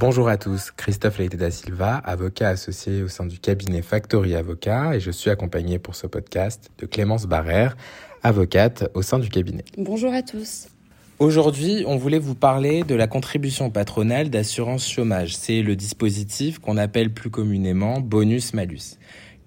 Bonjour à tous, Christophe Leite da Silva, avocat associé au sein du cabinet Factory Avocat et je suis accompagné pour ce podcast de Clémence Barrère, avocate au sein du cabinet. Bonjour à tous. Aujourd'hui, on voulait vous parler de la contribution patronale d'assurance chômage. C'est le dispositif qu'on appelle plus communément bonus-malus.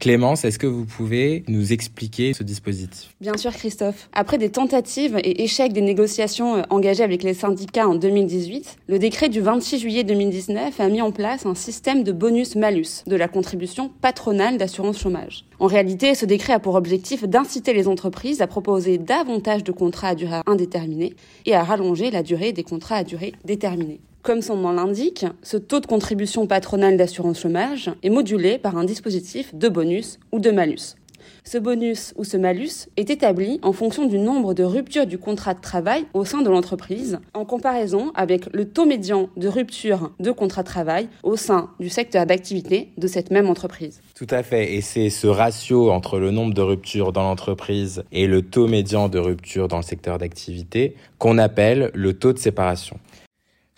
Clémence, est-ce que vous pouvez nous expliquer ce dispositif? Bien sûr, Christophe. Après des tentatives et échecs des négociations euh, engagées avec les syndicats en 2018, le décret du 26 juillet 2019 a mis en place un système de bonus-malus de la contribution patronale d'assurance chômage. En réalité, ce décret a pour objectif d'inciter les entreprises à proposer davantage de contrats à durée indéterminée et à rallonger la durée des contrats à durée déterminée. Comme son nom l'indique, ce taux de contribution patronale d'assurance chômage est modulé par un dispositif de bonus ou de malus. Ce bonus ou ce malus est établi en fonction du nombre de ruptures du contrat de travail au sein de l'entreprise, en comparaison avec le taux médian de rupture de contrat de travail au sein du secteur d'activité de cette même entreprise. Tout à fait, et c'est ce ratio entre le nombre de ruptures dans l'entreprise et le taux médian de rupture dans le secteur d'activité qu'on appelle le taux de séparation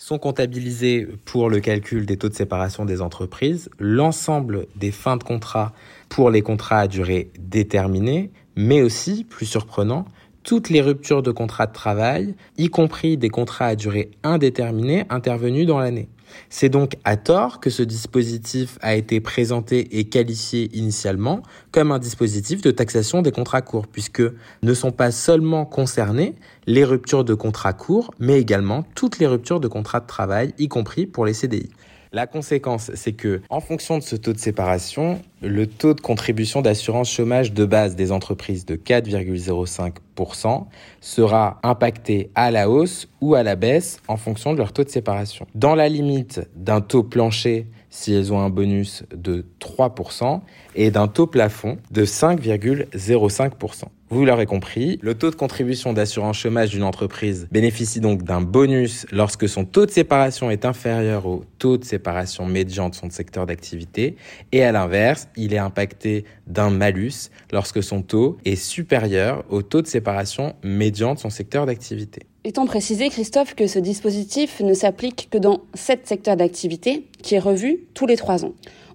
sont comptabilisés pour le calcul des taux de séparation des entreprises l'ensemble des fins de contrat pour les contrats à durée déterminée, mais aussi, plus surprenant, toutes les ruptures de contrat de travail, y compris des contrats à durée indéterminée intervenus dans l'année. C'est donc à tort que ce dispositif a été présenté et qualifié initialement comme un dispositif de taxation des contrats courts, puisque ne sont pas seulement concernées les ruptures de contrats courts, mais également toutes les ruptures de contrats de travail, y compris pour les CDI. La conséquence, c'est que, en fonction de ce taux de séparation, le taux de contribution d'assurance chômage de base des entreprises de 4,05% sera impacté à la hausse ou à la baisse en fonction de leur taux de séparation. Dans la limite d'un taux plancher si elles ont un bonus de 3% et d'un taux plafond de 5,05%. Vous l'aurez compris, le taux de contribution d'assurance chômage d'une entreprise bénéficie donc d'un bonus lorsque son taux de séparation est inférieur au taux de séparation médian de son secteur d'activité et à l'inverse, il est impacté d'un malus lorsque son taux est supérieur au taux de séparation médian de son secteur d'activité. Étant précisé, Christophe, que ce dispositif ne s'applique que dans sept secteurs d'activité, qui est revu tous les trois ans.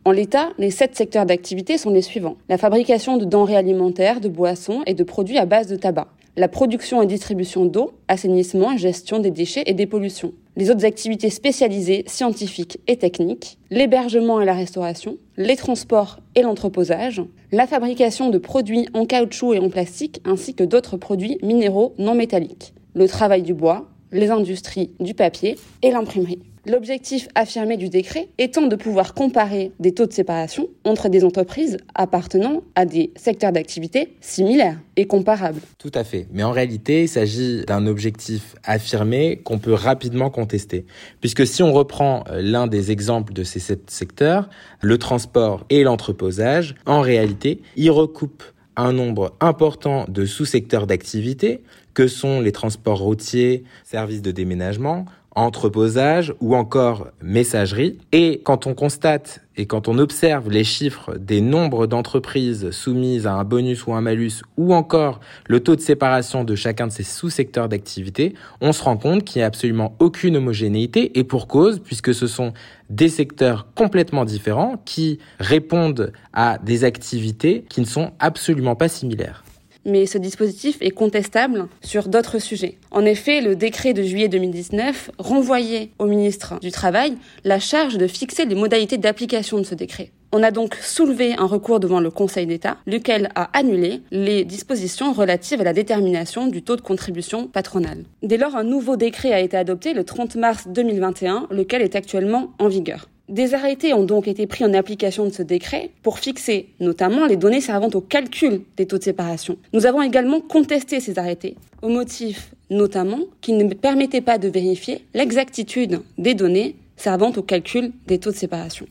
En l'état, les sept secteurs d'activité sont les suivants. La fabrication de denrées alimentaires, de boissons et de produits à base de tabac. La production et distribution d'eau, assainissement et gestion des déchets et des pollutions. Les autres activités spécialisées, scientifiques et techniques. L'hébergement et la restauration. Les transports et l'entreposage. La fabrication de produits en caoutchouc et en plastique ainsi que d'autres produits minéraux non métalliques. Le travail du bois, les industries du papier et l'imprimerie. L'objectif affirmé du décret étant de pouvoir comparer des taux de séparation entre des entreprises appartenant à des secteurs d'activité similaires et comparables. Tout à fait. Mais en réalité, il s'agit d'un objectif affirmé qu'on peut rapidement contester. Puisque si on reprend euh, l'un des exemples de ces sept secteurs, le transport et l'entreposage, en réalité, ils recoupent un nombre important de sous-secteurs d'activité que sont les transports routiers, services de déménagement, entreposage ou encore messagerie. Et quand on constate et quand on observe les chiffres des nombres d'entreprises soumises à un bonus ou un malus ou encore le taux de séparation de chacun de ces sous-secteurs d'activité, on se rend compte qu'il n'y a absolument aucune homogénéité et pour cause puisque ce sont des secteurs complètement différents qui répondent à des activités qui ne sont absolument pas similaires mais ce dispositif est contestable sur d'autres sujets. En effet, le décret de juillet 2019 renvoyait au ministre du Travail la charge de fixer les modalités d'application de ce décret. On a donc soulevé un recours devant le Conseil d'État, lequel a annulé les dispositions relatives à la détermination du taux de contribution patronale. Dès lors, un nouveau décret a été adopté le 30 mars 2021, lequel est actuellement en vigueur. Des arrêtés ont donc été pris en application de ce décret pour fixer notamment les données servant au calcul des taux de séparation. Nous avons également contesté ces arrêtés, au motif notamment qu'ils ne permettaient pas de vérifier l'exactitude des données servant au calcul des taux de séparation.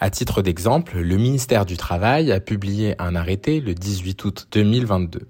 À titre d'exemple, le ministère du Travail a publié un arrêté le 18 août 2022.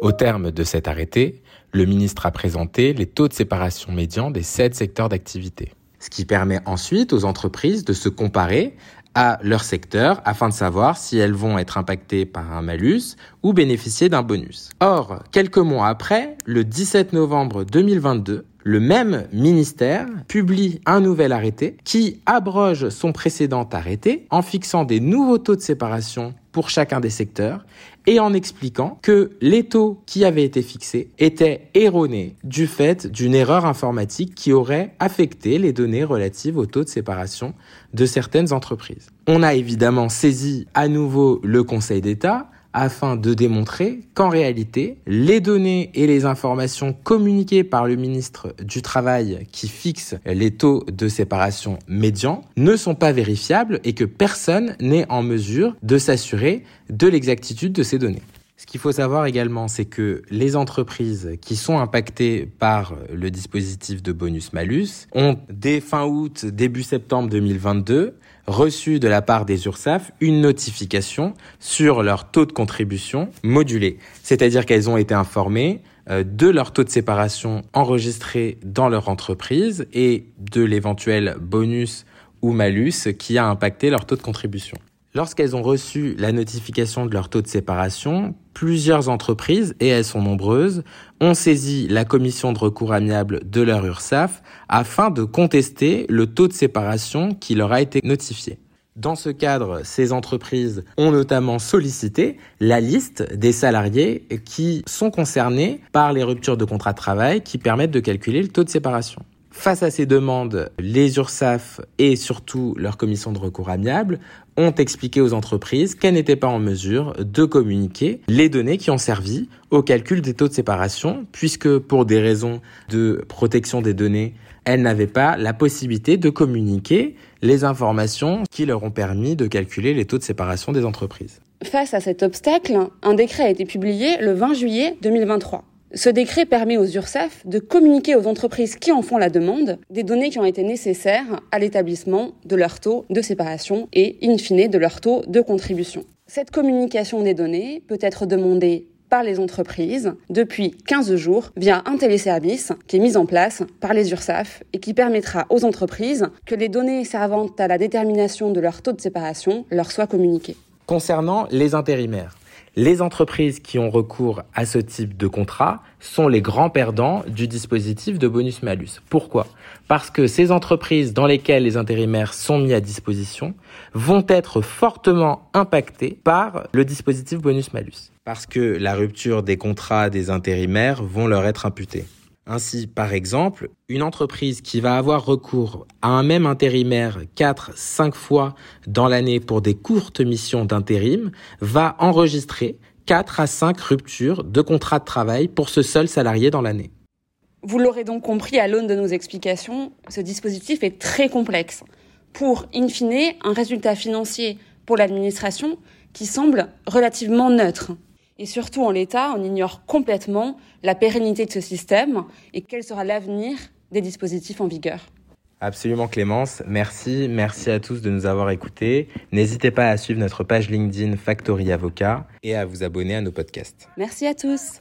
Au terme de cet arrêté, le ministre a présenté les taux de séparation médians des sept secteurs d'activité ce qui permet ensuite aux entreprises de se comparer à leur secteur afin de savoir si elles vont être impactées par un malus ou bénéficier d'un bonus. Or, quelques mois après, le 17 novembre 2022, le même ministère publie un nouvel arrêté qui abroge son précédent arrêté en fixant des nouveaux taux de séparation pour chacun des secteurs et en expliquant que les taux qui avaient été fixés étaient erronés du fait d'une erreur informatique qui aurait affecté les données relatives au taux de séparation de certaines entreprises. On a évidemment saisi à nouveau le Conseil d'État afin de démontrer qu'en réalité, les données et les informations communiquées par le ministre du Travail qui fixe les taux de séparation médians ne sont pas vérifiables et que personne n'est en mesure de s'assurer de l'exactitude de ces données. Ce qu'il faut savoir également, c'est que les entreprises qui sont impactées par le dispositif de bonus-malus ont, dès fin août, début septembre 2022, reçu de la part des URSAF une notification sur leur taux de contribution modulé. C'est-à-dire qu'elles ont été informées euh, de leur taux de séparation enregistré dans leur entreprise et de l'éventuel bonus ou malus qui a impacté leur taux de contribution. Lorsqu'elles ont reçu la notification de leur taux de séparation, plusieurs entreprises, et elles sont nombreuses, ont saisi la commission de recours amiable de leur URSAF afin de contester le taux de séparation qui leur a été notifié. Dans ce cadre, ces entreprises ont notamment sollicité la liste des salariés qui sont concernés par les ruptures de contrat de travail qui permettent de calculer le taux de séparation. Face à ces demandes, les URSAF et surtout leur commission de recours amiable ont expliqué aux entreprises qu'elles n'étaient pas en mesure de communiquer les données qui ont servi au calcul des taux de séparation, puisque pour des raisons de protection des données, elles n'avaient pas la possibilité de communiquer les informations qui leur ont permis de calculer les taux de séparation des entreprises. Face à cet obstacle, un décret a été publié le 20 juillet 2023. Ce décret permet aux URSAF de communiquer aux entreprises qui en font la demande des données qui ont été nécessaires à l'établissement de leur taux de séparation et, in fine, de leur taux de contribution. Cette communication des données peut être demandée par les entreprises depuis 15 jours via un téléservice qui est mis en place par les URSAF et qui permettra aux entreprises que les données servant à la détermination de leur taux de séparation leur soient communiquées. Concernant les intérimaires, les entreprises qui ont recours à ce type de contrat sont les grands perdants du dispositif de bonus-malus. Pourquoi? Parce que ces entreprises dans lesquelles les intérimaires sont mis à disposition vont être fortement impactées par le dispositif bonus-malus. Parce que la rupture des contrats des intérimaires vont leur être imputée. Ainsi, par exemple, une entreprise qui va avoir recours à un même intérimaire 4-5 fois dans l'année pour des courtes missions d'intérim va enregistrer 4 à 5 ruptures de contrat de travail pour ce seul salarié dans l'année. Vous l'aurez donc compris à l'aune de nos explications, ce dispositif est très complexe pour, in fine, un résultat financier pour l'administration qui semble relativement neutre. Et surtout, en l'état, on ignore complètement la pérennité de ce système et quel sera l'avenir des dispositifs en vigueur. Absolument Clémence, merci, merci à tous de nous avoir écoutés. N'hésitez pas à suivre notre page LinkedIn Factory Avocat et à vous abonner à nos podcasts. Merci à tous.